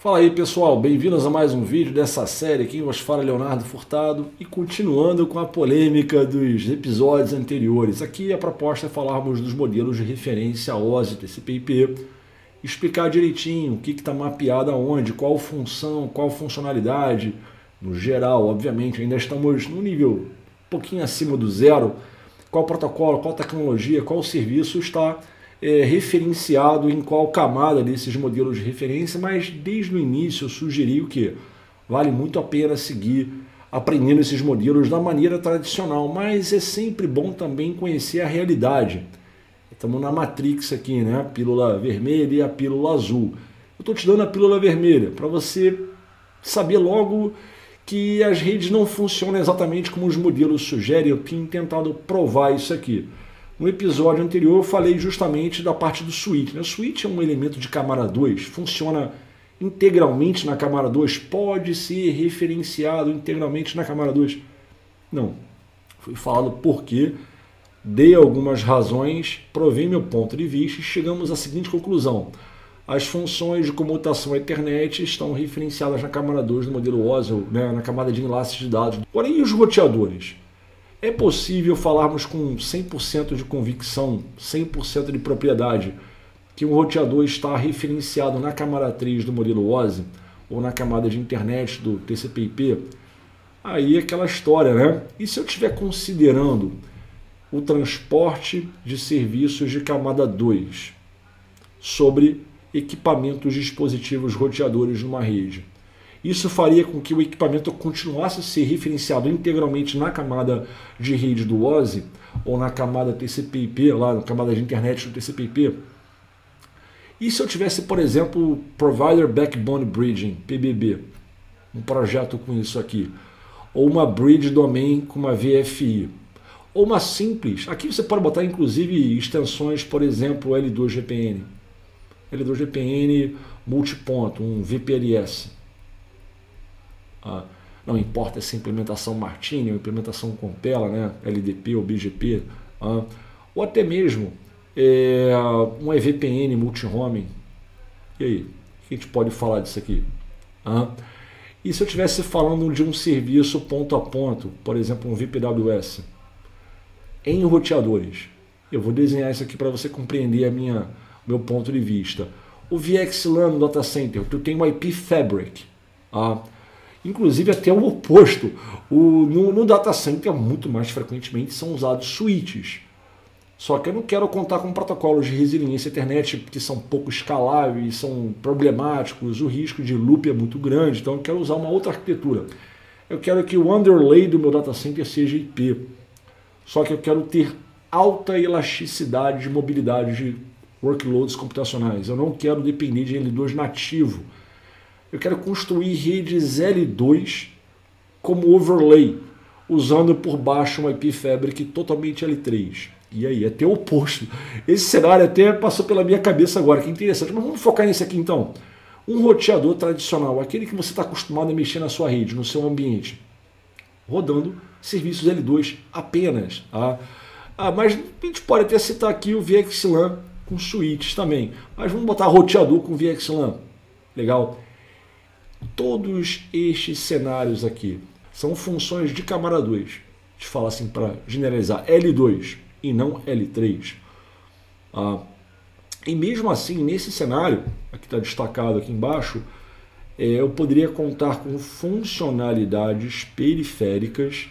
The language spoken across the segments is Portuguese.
Fala aí pessoal, bem-vindos a mais um vídeo dessa série. Quem vos fala Leonardo Furtado e continuando com a polêmica dos episódios anteriores. Aqui a proposta é falarmos dos modelos de referência OSI, TCP/IP, explicar direitinho o que está mapeado aonde, qual função, qual funcionalidade, no geral, obviamente, ainda estamos no nível um pouquinho acima do zero, qual protocolo, qual tecnologia, qual serviço está é, referenciado em qual camada desses modelos de referência, mas desde o início eu sugeri o que vale muito a pena seguir aprendendo esses modelos da maneira tradicional, mas é sempre bom também conhecer a realidade. Estamos na Matrix aqui, né? A pílula vermelha e a pílula azul. Eu estou te dando a pílula vermelha para você saber logo que as redes não funcionam exatamente como os modelos sugerem. Eu tenho tentado provar isso aqui. No episódio anterior eu falei justamente da parte do switch. Né? O switch é um elemento de camada 2, funciona integralmente na camada 2, pode ser referenciado integralmente na camada 2. Não. Fui falado por quê, dei algumas razões, provei meu ponto de vista e chegamos à seguinte conclusão. As funções de comutação Ethernet estão referenciadas na camada 2 do modelo OSL, né, na camada de enlaces de dados. Porém, os roteadores? É possível falarmos com 100% de convicção, 100% de propriedade, que um roteador está referenciado na camada 3 do modelo OSI ou na camada de internet do TCP/IP? Aí é aquela história, né? E se eu estiver considerando o transporte de serviços de camada 2 sobre equipamentos dispositivos roteadores numa rede? Isso faria com que o equipamento continuasse a ser referenciado integralmente na camada de rede do OSI ou na camada TCP/IP, lá na camada de internet do TCP/IP. E se eu tivesse, por exemplo, Provider Backbone Bridging, PBB, um projeto com isso aqui, ou uma Bridge Domain com uma VFI, ou uma simples, aqui você pode botar inclusive extensões, por exemplo, L2GPN, L2GPN multiponto, um VPLS ah, não importa se é implementação Martini ou implementação Compela, né, LDP ou BGP, ah, ou até mesmo é, um EVPN multi-homing. E aí, o que a gente pode falar disso aqui? Ah, e se eu estivesse falando de um serviço ponto a ponto, por exemplo, um VPWS, em roteadores? Eu vou desenhar isso aqui para você compreender a minha meu ponto de vista. O VXLAN no data center, tu tem o IP Fabric. Ah, Inclusive até o oposto. O, no, no data center, muito mais frequentemente são usados switches. Só que eu não quero contar com protocolos de resiliência Ethernet que são pouco escaláveis, são problemáticos, o risco de loop é muito grande, então eu quero usar uma outra arquitetura. Eu quero que o underlay do meu data center seja IP. Só que eu quero ter alta elasticidade de mobilidade de workloads computacionais. Eu não quero depender de L2 nativo eu quero construir redes L2 como overlay, usando por baixo um IP Fabric totalmente L3. E aí, até o oposto. Esse cenário até passou pela minha cabeça agora, que interessante. Mas vamos focar nisso aqui então. Um roteador tradicional, aquele que você está acostumado a mexer na sua rede, no seu ambiente, rodando serviços L2 apenas. Tá? Ah, mas a gente pode até citar aqui o VXLAN com switches também. Mas vamos botar roteador com VXLAN. Legal? Todos estes cenários aqui são funções de camada 2. A gente fala assim para generalizar L2 e não L3. Ah, e mesmo assim, nesse cenário, aqui está destacado aqui embaixo, é, eu poderia contar com funcionalidades periféricas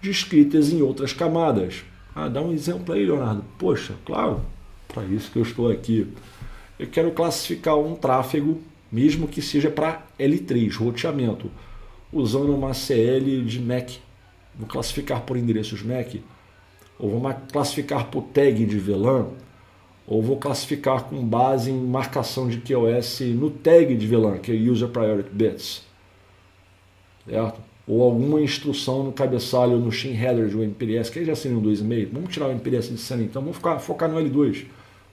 descritas em outras camadas. Ah, dá um exemplo aí, Leonardo. Poxa, claro, para isso que eu estou aqui. Eu quero classificar um tráfego mesmo que seja para L3, roteamento, usando uma CL de MAC. Vou classificar por endereços MAC, ou vou classificar por tag de VLAN, ou vou classificar com base em marcação de QoS no tag de VLAN, que é User Priority Bits. Certo? Ou alguma instrução no cabeçalho no chain header do MPLS, que aí já seria um 2,5. Vamos tirar o MPLS de cena então, vamos ficar, focar no L2,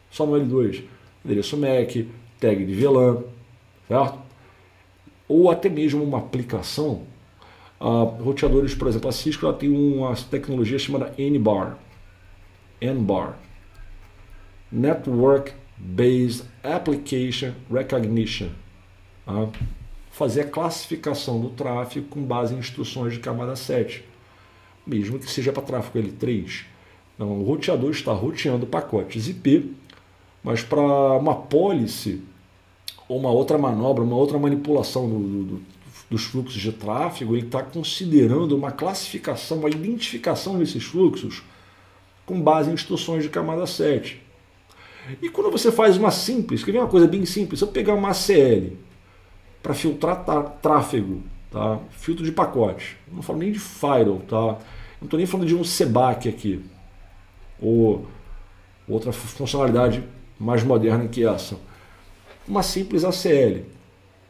só no L2. Endereço MAC, tag de VLAN, certo? Ou até mesmo uma aplicação. Uh, roteadores, por exemplo, a Cisco ela tem uma tecnologia chamada NBAR. NBAR. Network Based Application Recognition. Tá? Fazer a classificação do tráfego com base em instruções de camada 7, mesmo que seja para tráfego L3. Então, o roteador está roteando pacotes IP, mas para uma policy ou uma outra manobra, uma outra manipulação do, do, dos fluxos de tráfego, ele está considerando uma classificação, uma identificação desses fluxos com base em instruções de camada 7. E quando você faz uma simples, que vem uma coisa bem simples, se eu pegar uma ACL para filtrar tráfego, tá? filtro de pacote, não falo nem de firewall, tá? não estou nem falando de um CBAC aqui, ou outra funcionalidade mais moderna que essa. Uma simples ACL,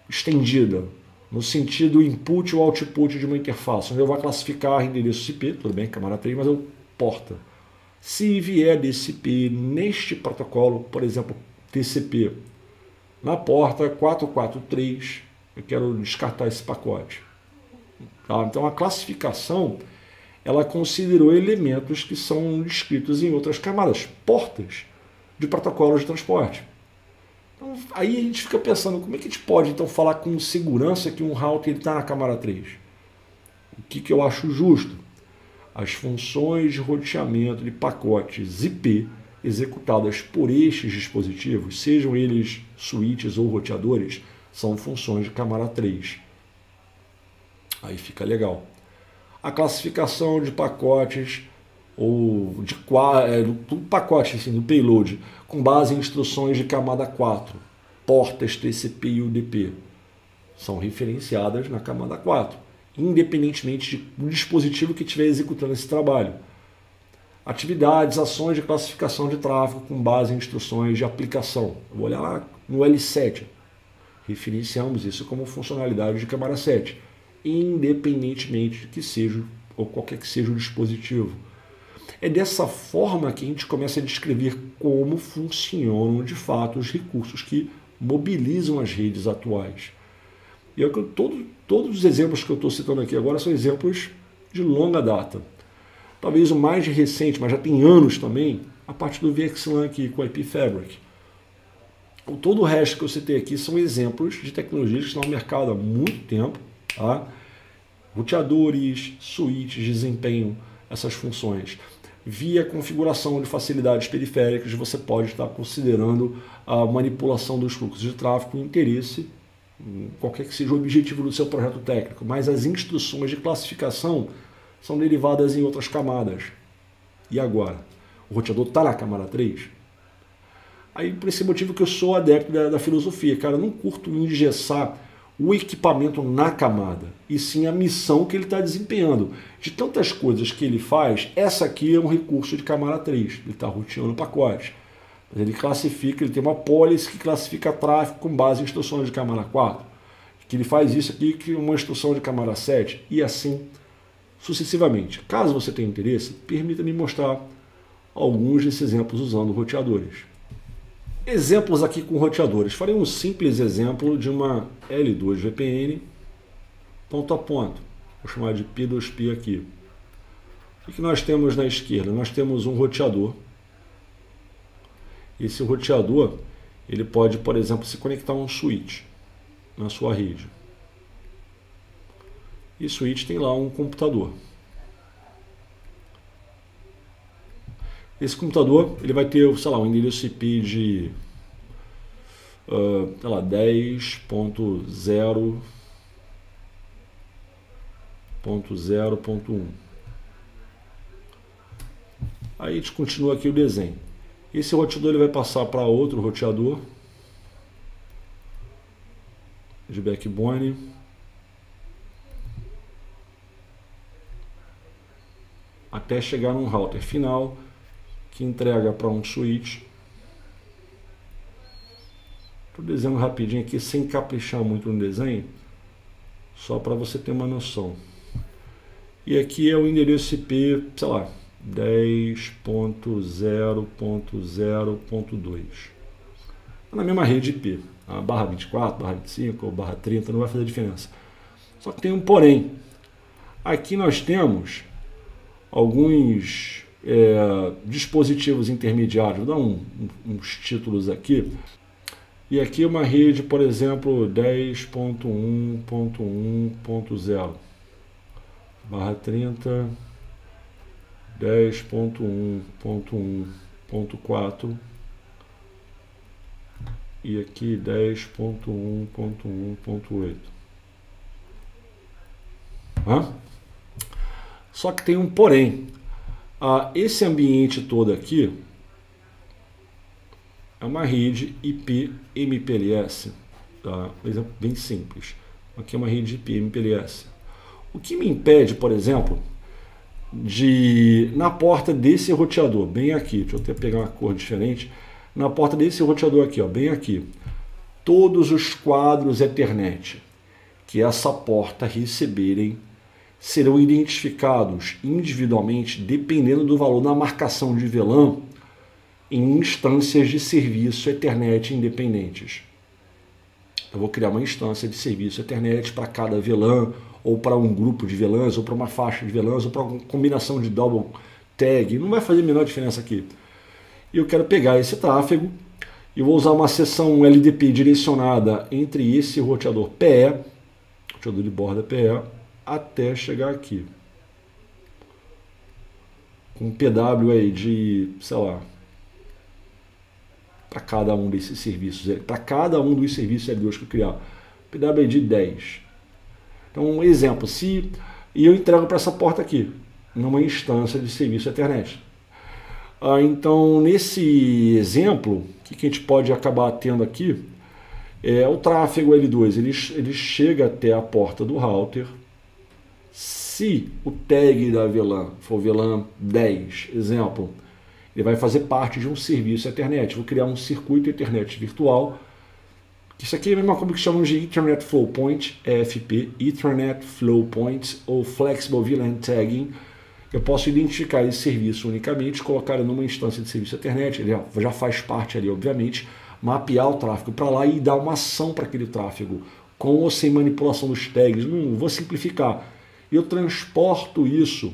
estendida, no sentido input ou output de uma interface, onde eu vou classificar endereço IP, tudo bem, camada 3, mas eu porta. Se vier DCP neste protocolo, por exemplo, TCP, na porta 443, eu quero descartar esse pacote. Tá? Então a classificação ela considerou elementos que são descritos em outras camadas, portas de protocolos de transporte. Então, aí a gente fica pensando, como é que a gente pode então falar com segurança que um router está na camada 3? O que, que eu acho justo? as funções de roteamento de pacotes IP executadas por estes dispositivos, sejam eles switches ou roteadores, são funções de camada 3. Aí fica legal. A classificação de pacotes ou de é, do pacote assim, do payload com base em instruções de camada 4, portas TCP e UDP, são referenciadas na camada 4 independentemente do dispositivo que estiver executando esse trabalho. Atividades, ações de classificação de tráfego com base em instruções de aplicação. vou olhar lá no L7. Referenciamos isso como funcionalidade de camada 7, independentemente de que seja ou qualquer que seja o dispositivo. É dessa forma que a gente começa a descrever como funcionam de fato os recursos que mobilizam as redes atuais. E é todo, todos os exemplos que eu estou citando aqui agora são exemplos de longa data. Talvez o mais recente, mas já tem anos também, a parte do VXLAN aqui com o IP Fabric. Todo o resto que eu citei aqui são exemplos de tecnologias que estão no mercado há muito tempo. Tá? Roteadores, switches, desempenho essas funções. Via configuração de facilidades periféricas, você pode estar considerando a manipulação dos fluxos de tráfego interesse qualquer que seja o objetivo do seu projeto técnico, mas as instruções de classificação são derivadas em outras camadas. E agora? O roteador está na camada 3? Aí, por esse motivo que eu sou adepto da, da filosofia, cara, eu não curto engessar o equipamento na camada, e sim a missão que ele está desempenhando. De tantas coisas que ele faz, essa aqui é um recurso de camada 3, ele está roteando o pacote. Mas ele classifica, ele tem uma policy que classifica tráfego com base em instruções de camada 4. Que ele faz isso aqui que uma instrução de camada 7 e assim sucessivamente. Caso você tenha interesse, permita-me mostrar alguns desses exemplos usando roteadores. Exemplos aqui com roteadores. Farei um simples exemplo de uma L2 VPN ponto a ponto. Vou chamar de P2P aqui. O que nós temos na esquerda? Nós temos um roteador esse roteador ele pode, por exemplo, se conectar a um switch na sua rede. E switch tem lá um computador. Esse computador ele vai ter, sei lá, um endereço IP de uh, sei lá, 10.0.0.1. Aí a gente continua aqui o desenho. Esse roteador ele vai passar para outro roteador de backbone. Até chegar num router final que entrega para um switch. Estou desenhando rapidinho aqui sem caprichar muito no desenho, só para você ter uma noção. E aqui é o endereço IP, sei lá, 10.0.0.2. Na mesma rede IP, a barra 24, barra 25 ou barra 30 não vai fazer diferença. Só que tem um porém. Aqui nós temos alguns é, dispositivos intermediários, vou dar um, uns títulos aqui. E aqui uma rede, por exemplo, 10.1.1.0 barra 30, 10.1.1.4 e aqui 10.1.1.8. Só que tem um porém. Ah, esse ambiente todo aqui é uma rede IP MPLS, tá? Um exemplo bem simples. Aqui é uma rede IP MPLS. O que me impede, por exemplo, de na porta desse roteador, bem aqui, deixa eu até pegar uma cor diferente, na porta desse roteador aqui, ó, bem aqui, todos os quadros Ethernet que essa porta receberem serão identificados individualmente dependendo do valor da marcação de VLAN em instâncias de serviço Ethernet independentes. Eu vou criar uma instância de serviço Ethernet para cada VLAN, ou para um grupo de VLANs, ou para uma faixa de VLANs, ou para uma combinação de double tag. Não vai fazer a menor diferença aqui. Eu quero pegar esse tráfego e vou usar uma seção LDP direcionada entre esse roteador PE, roteador de borda PE, até chegar aqui. Com um PW aí de, sei lá, para cada um desses serviços, para cada um dos serviços L2 que eu criar. PW de 10. Então, um exemplo, se e eu entrego para essa porta aqui, numa instância de serviço Ethernet. Ah, então, nesse exemplo, o que, que a gente pode acabar tendo aqui é o tráfego L2, ele, ele chega até a porta do router, se o tag da VLAN for VLAN 10, exemplo, ele vai fazer parte de um serviço Ethernet. Vou criar um circuito Ethernet virtual. Isso aqui é a mesma coisa que chamamos de Ethernet Flow Point, EFP, Ethernet Flow Point ou Flexible VLAN Tagging. Eu posso identificar esse serviço unicamente, colocar ele numa instância de serviço Ethernet, ele já faz parte ali, obviamente, mapear o tráfego para lá e dar uma ação para aquele tráfego, com ou sem manipulação dos tags. Não vou simplificar eu transporto isso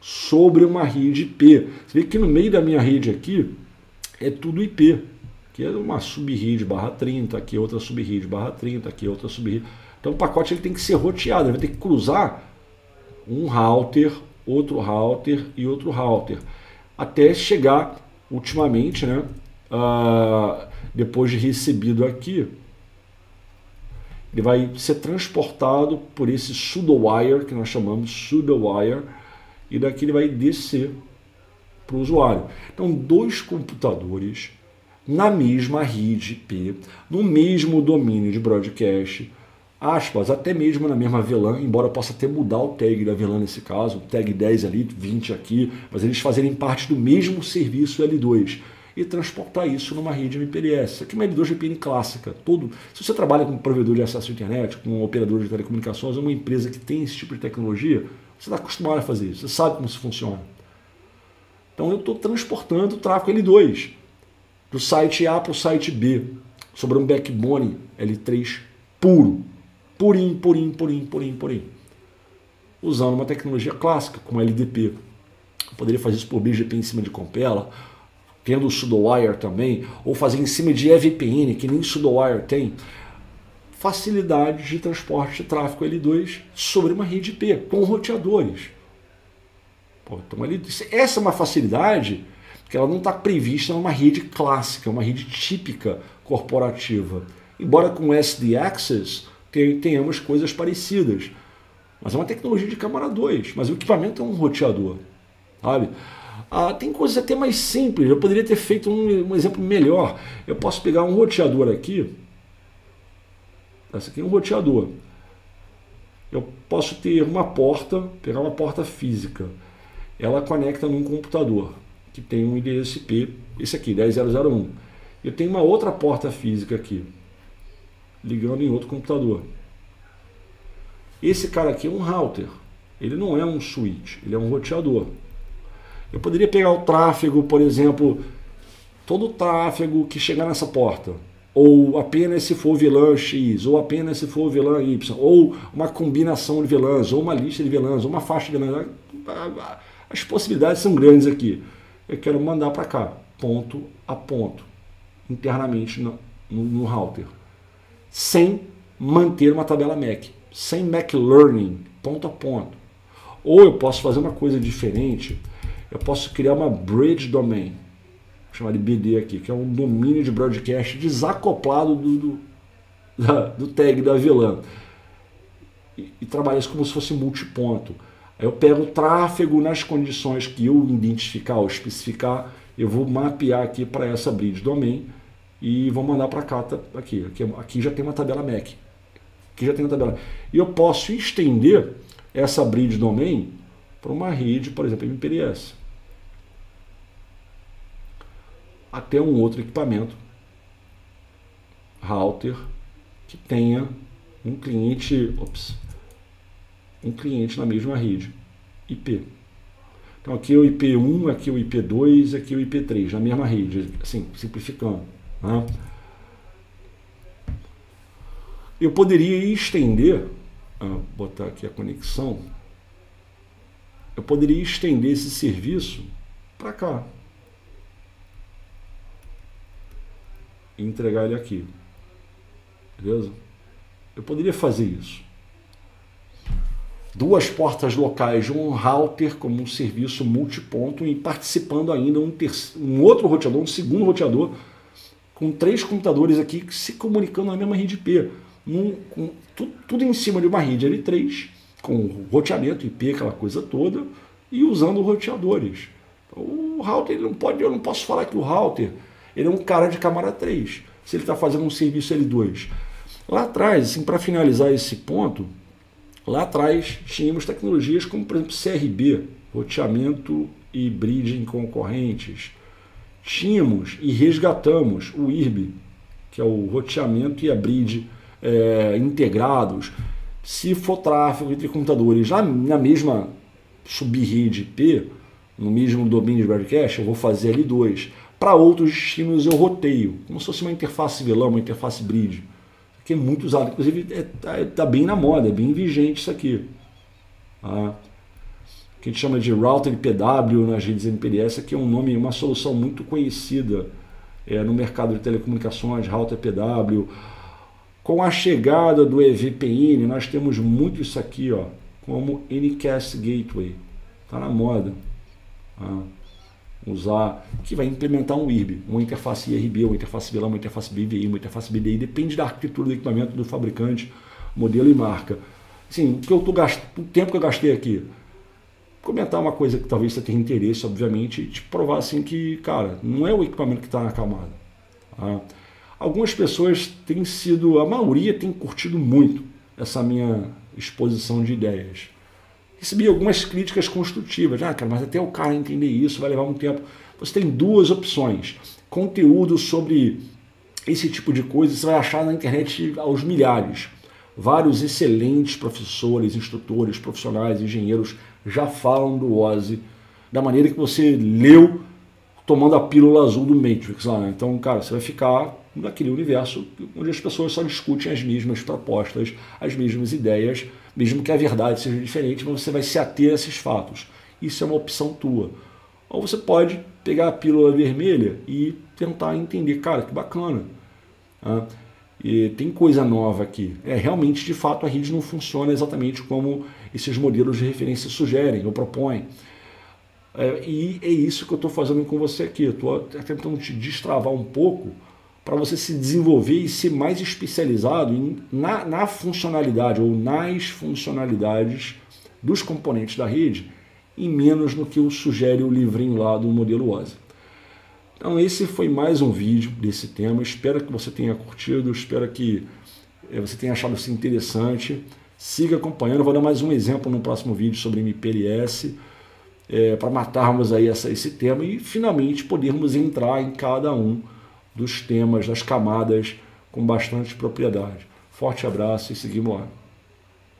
sobre uma rede IP. Você vê que no meio da minha rede aqui é tudo IP. Aqui é uma subrede barra 30, aqui é outra subrede barra 30, aqui é outra subrede. Então o pacote ele tem que ser roteado, ele vai ter que cruzar um router, outro router e outro router, até chegar ultimamente, né, uh, depois de recebido aqui, ele vai ser transportado por esse pseudo-wire, que nós chamamos pseudo-wire, e daqui ele vai descer para o usuário. Então, dois computadores na mesma rede IP, no mesmo domínio de broadcast, aspas, até mesmo na mesma VLAN, embora possa até mudar o tag da VLAN nesse caso, tag 10 ali, 20 aqui, mas eles fazerem parte do mesmo serviço L2 e transportar isso numa rede MPLS. Aqui é uma L2 VPN clássica. Todo, se você trabalha com um provedor de acesso à internet, com um operador de telecomunicações, uma empresa que tem esse tipo de tecnologia, você está acostumado a fazer isso, você sabe como isso funciona. Então eu estou transportando o tráfego L2 do site A para o site B sobre um backbone L3 puro, purinho, purinho, purinho, purinho, purinho, usando uma tecnologia clássica como LDP. Eu poderia fazer isso por BGP em cima de Compela, tendo o pseudowire também, ou fazer em cima de EVPN, que nem pseudowire tem, facilidade de transporte de tráfego L2 sobre uma rede IP, com roteadores. Pô, então, essa é uma facilidade que ela não está prevista numa rede clássica, uma rede típica corporativa. Embora com SD Access tenhamos coisas parecidas. Mas é uma tecnologia de câmara 2, mas o equipamento é um roteador. Sabe? Ah, tem coisas até mais simples, eu poderia ter feito um, um exemplo melhor. Eu posso pegar um roteador aqui, esse aqui é um roteador. Eu posso ter uma porta, pegar uma porta física, ela conecta num computador que tem um IP, esse aqui, 10001. Eu tenho uma outra porta física aqui, ligando em outro computador. Esse cara aqui é um router, ele não é um switch, ele é um roteador. Eu poderia pegar o tráfego, por exemplo, todo o tráfego que chegar nessa porta, ou apenas se for VLAN X, ou apenas se for VLAN Y, ou uma combinação de VLANs, ou uma lista de VLANs, ou uma faixa de VLANs. As possibilidades são grandes aqui. Eu quero mandar para cá, ponto a ponto, internamente no, no router, sem manter uma tabela MAC, sem MAC Learning, ponto a ponto. Ou eu posso fazer uma coisa diferente, eu posso criar uma Bridge Domain, chamar de BD aqui, que é um domínio de broadcast desacoplado do, do, da, do tag da VLAN. E, e trabalhar isso como se fosse multiponto. Aí eu pego o tráfego nas condições que eu identificar ou especificar, eu vou mapear aqui para essa bridge domain e vou mandar para cá, tá, aqui, aqui. Aqui já tem uma tabela MAC. Aqui já tem uma tabela. E eu posso estender essa bridge domain para uma rede, por exemplo, MPLS. Até um outro equipamento, router, que tenha um cliente, ops, um cliente na mesma rede, IP. Então aqui é o IP1, aqui é o IP2, aqui é o IP3, na mesma rede, assim, simplificando. Né? Eu poderia estender, ah, botar aqui a conexão, eu poderia estender esse serviço para cá. E entregar ele aqui. Beleza? Eu poderia fazer isso duas portas locais um router como um serviço multiponto e participando ainda um, um outro roteador, um segundo roteador, com três computadores aqui se comunicando na mesma rede IP. Num, com, tudo, tudo, em cima de uma rede L3, com roteamento IP, aquela coisa toda, e usando roteadores. O router, ele não pode, eu não posso falar que o router ele é um cara de camada 3, se ele está fazendo um serviço L2. Lá atrás, assim, para finalizar esse ponto, Lá atrás tínhamos tecnologias como, por exemplo, CRB, roteamento e bridging concorrentes. Tínhamos e resgatamos o IRB, que é o roteamento e a bridge é, integrados. Se for tráfego entre computadores na, na mesma subrede IP, no mesmo domínio de broadcast, eu vou fazer L2. Para outros destinos eu roteio, como se fosse uma interface VLAN, uma interface bridge que é muito usado. Inclusive, está é, tá, tá bem na moda, é bem vigente isso aqui. Tá? que a gente chama de router PW nas redes MPLS, que é um nome, uma solução muito conhecida é, no mercado de telecomunicações, router PW. Com a chegada do EVPN, nós temos muito isso aqui, ó, como Ncast Gateway. Está na moda. Tá? Usar, que vai implementar um IRB, uma interface IRB, uma interface VLAN, uma interface BVI, uma interface BDI, depende da arquitetura do equipamento, do fabricante, modelo e marca. Assim, o, que eu tô gast... o tempo que eu gastei aqui, comentar uma coisa que talvez você tenha interesse, obviamente, e te provar assim que, cara, não é o equipamento que está na camada. Tá? Algumas pessoas têm sido, a maioria tem curtido muito essa minha exposição de ideias recebi algumas críticas construtivas. Ah, cara, mas até o cara entender isso vai levar um tempo. Você tem duas opções. Conteúdo sobre esse tipo de coisa você vai achar na internet aos milhares. Vários excelentes professores, instrutores, profissionais, engenheiros já falam do OSI da maneira que você leu tomando a pílula azul do Matrix lá. Né? Então, cara, você vai ficar naquele universo onde as pessoas só discutem as mesmas propostas, as mesmas ideias, mesmo que a verdade seja diferente, mas você vai se ater a esses fatos. Isso é uma opção tua. Ou você pode pegar a pílula vermelha e tentar entender, cara, que bacana. Ah, e tem coisa nova aqui. É realmente, de fato, a rede não funciona exatamente como esses modelos de referência sugerem ou propõem. É, e é isso que eu estou fazendo com você aqui. Estou tentando te destravar um pouco para você se desenvolver e ser mais especializado em, na, na funcionalidade ou nas funcionalidades dos componentes da rede e menos no que o sugere o livrinho lá do modelo OSI. Então esse foi mais um vídeo desse tema. Espero que você tenha curtido, espero que eh, você tenha achado isso interessante. Siga acompanhando, vou dar mais um exemplo no próximo vídeo sobre MPLS, é, para matarmos aí essa, esse tema e finalmente podermos entrar em cada um dos temas, das camadas com bastante propriedade. Forte abraço e seguimos lá.